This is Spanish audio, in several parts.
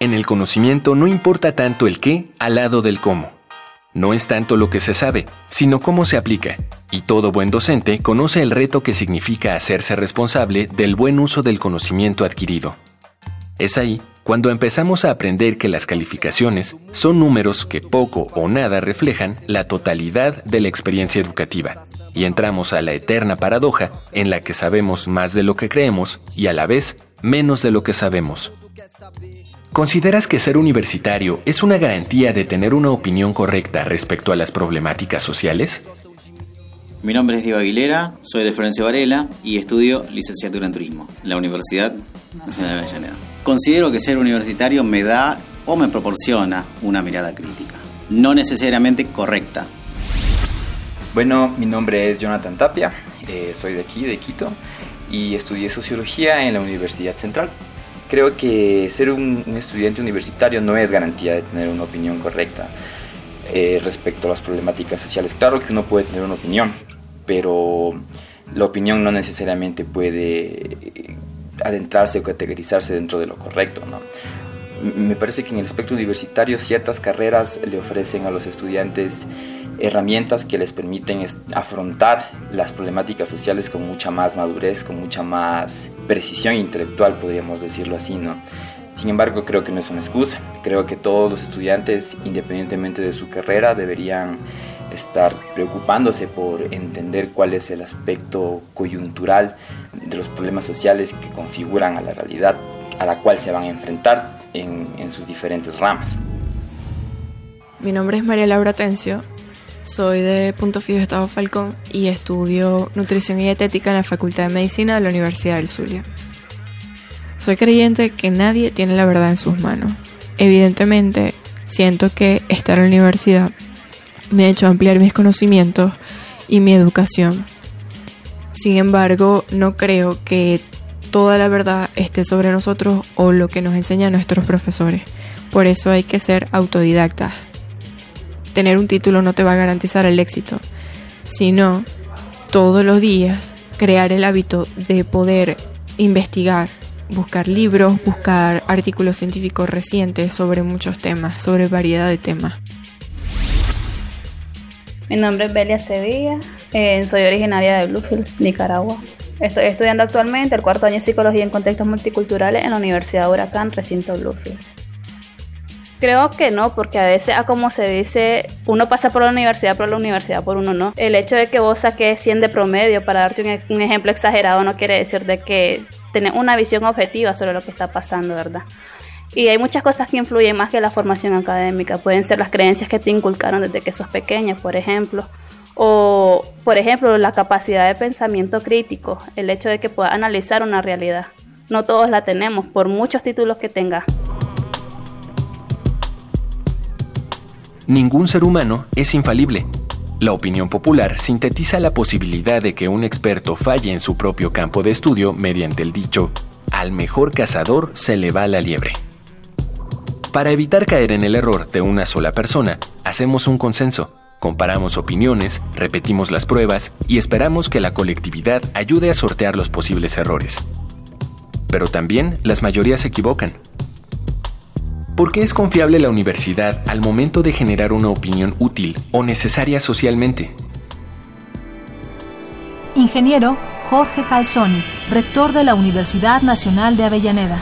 en el conocimiento no importa tanto el qué al lado del cómo. No es tanto lo que se sabe, sino cómo se aplica, y todo buen docente conoce el reto que significa hacerse responsable del buen uso del conocimiento adquirido. Es ahí cuando empezamos a aprender que las calificaciones son números que poco o nada reflejan la totalidad de la experiencia educativa, y entramos a la eterna paradoja en la que sabemos más de lo que creemos y a la vez menos de lo que sabemos. ¿Consideras que ser universitario es una garantía de tener una opinión correcta respecto a las problemáticas sociales? Mi nombre es Diego Aguilera, soy de Florencio Varela y estudio licenciatura en turismo en la Universidad Nacional de Avellaneda. Considero que ser universitario me da o me proporciona una mirada crítica, no necesariamente correcta. Bueno, mi nombre es Jonathan Tapia, eh, soy de aquí, de Quito, y estudié sociología en la Universidad Central creo que ser un, estudiante universitario no es garantía de tener una opinión correcta eh, respecto a las problemáticas sociales. Claro que uno puede tener una opinión, pero la opinión no necesariamente puede adentrarse o categorizarse dentro de lo correcto. ¿no? Me parece que en el espectro universitario ciertas carreras le ofrecen a los estudiantes herramientas que les permiten afrontar las problemáticas sociales con mucha más madurez, con mucha más precisión intelectual, podríamos decirlo así, ¿no? Sin embargo, creo que no es una excusa. Creo que todos los estudiantes, independientemente de su carrera, deberían estar preocupándose por entender cuál es el aspecto coyuntural de los problemas sociales que configuran a la realidad a la cual se van a enfrentar en, en sus diferentes ramas. Mi nombre es María Laura Tencio soy de Punto Fijo Estado Falcón y estudio nutrición y dietética en la Facultad de Medicina de la Universidad del Zulia. Soy creyente que nadie tiene la verdad en sus manos. Evidentemente, siento que estar en la universidad me ha hecho ampliar mis conocimientos y mi educación. Sin embargo, no creo que toda la verdad esté sobre nosotros o lo que nos enseñan nuestros profesores. Por eso hay que ser autodidactas, tener un título no te va a garantizar el éxito, sino todos los días crear el hábito de poder investigar, buscar libros, buscar artículos científicos recientes sobre muchos temas, sobre variedad de temas. Mi nombre es Belia Sevilla, eh, soy originaria de Bluefield, Nicaragua. Estoy estudiando actualmente el cuarto año de Psicología en Contextos Multiculturales en la Universidad Huracán, recinto Bluefield. Creo que no, porque a veces, a como se dice, uno pasa por la universidad, pero la universidad por uno no. El hecho de que vos saques 100 de promedio, para darte un, ejemplo exagerado, no quiere decir de que tenés una visión objetiva sobre lo que está pasando, ¿verdad? Y hay muchas cosas que influyen más que la formación académica. Pueden ser las creencias que te inculcaron desde que sos pequeña, por ejemplo. O, por ejemplo, la capacidad de pensamiento crítico, el hecho de que puedas analizar una realidad. No todos la tenemos, por muchos títulos que tengas. Ningún ser humano es infalible. La opinión popular sintetiza la posibilidad de que un experto falle en su propio campo de estudio mediante el dicho, al mejor cazador se le va la liebre. Para evitar caer en el error de una sola persona, hacemos un consenso, comparamos opiniones, repetimos las pruebas y esperamos que la colectividad ayude a sortear los posibles errores. Pero también las mayorías se equivocan ¿Por qué es confiable la universidad al momento de generar una opinión útil o necesaria socialmente? Ingeniero Jorge Calzoni, rector de la Universidad Nacional de Avellaneda.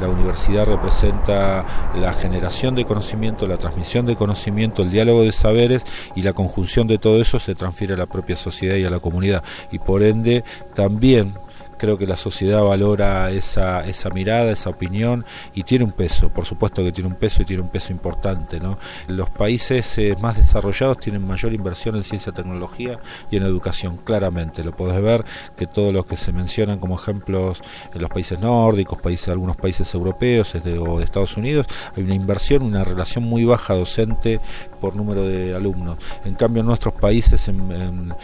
La universidad representa la generación de conocimiento, la transmisión de conocimiento, el diálogo de saberes y la conjunción de todo eso se transfiere a la propia sociedad y a la comunidad. Y por ende también creo que la sociedad valora esa, esa mirada, esa opinión y tiene un peso, por supuesto que tiene un peso y tiene un peso importante. ¿no? Los países eh, más desarrollados tienen mayor inversión en ciencia, tecnología y en educación, claramente. Lo podés ver que todos los que se mencionan como ejemplos en los países nórdicos, países, algunos países europeos o de Estados Unidos, hay una inversión, una relación muy baja docente por número de alumnos. En cambio, en nuestros países, en,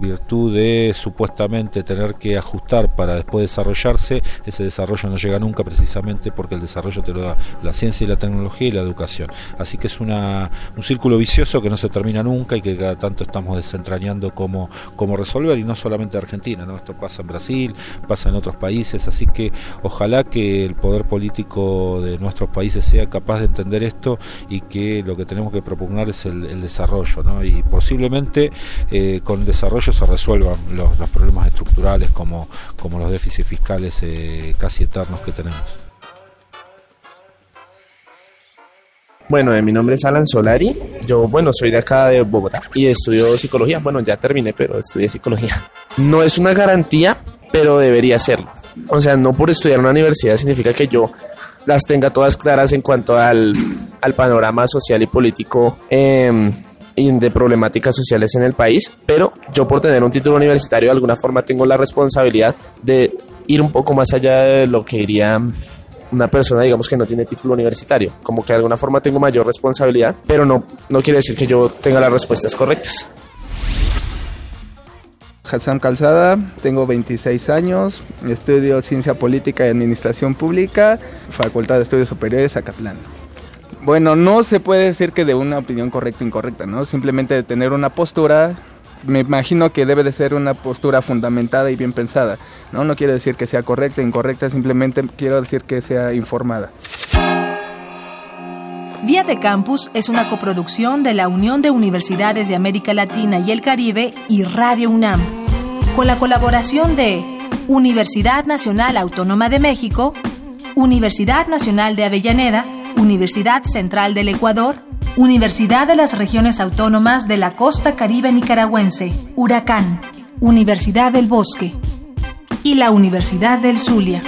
virtud de supuestamente tener que ajustar para después desarrollarse, ese desarrollo no llega nunca precisamente porque el desarrollo te lo da la ciencia y la tecnología y la educación. Así que es una, un círculo vicioso que no se termina nunca y que cada tanto estamos desentrañando cómo, cómo resolver, y no solamente Argentina, ¿no? esto pasa en Brasil, pasa en otros países, así que ojalá que el poder político de nuestros países sea capaz de entender esto y que lo que tenemos que proponer es el, desarrollo, ¿no? y posiblemente eh, con desarrollo se resuelvan los, problemas estructurales como, como los déficits fiscales eh, casi eternos que tenemos. Bueno, eh, mi nombre es Alan Solari. Yo, bueno, soy de acá de Bogotá y estudio psicología. Bueno, ya terminé, pero estudié psicología. No es una garantía, pero debería serlo. O sea, no por estudiar en una universidad significa que yo las tenga todas claras en cuanto al, al panorama social y político em, de problemáticas sociales en el país, pero yo por tener un título universitario de alguna forma tengo la responsabilidad de ir un poco más allá de lo que iría una persona, digamos, que no tiene título universitario. Como que de alguna forma tengo mayor responsabilidad, pero no, no quiere decir que yo tenga las respuestas correctas. Hassan Calzada, tengo 26 años, estudio Ciencia Política y Administración Pública, Facultad de Estudios Superiores, Acatlán. Bueno, no se puede decir que de una opinión correcta o incorrecta, ¿no? Simplemente de tener una postura, me imagino que debe de ser una postura fundamentada y bien pensada, ¿no? No quiere decir que sea correcta incorrecta, simplemente quiero decir que sea informada. Vía de Campus es una coproducción de la Unión de Universidades de América Latina y el Caribe y Radio UNAM, con la colaboración de Universidad Nacional Autónoma de México, Universidad Nacional de Avellaneda, Universidad Central del Ecuador, Universidad de las Regiones Autónomas de la Costa Caribe Nicaragüense, Huracán, Universidad del Bosque y la Universidad del Zulia.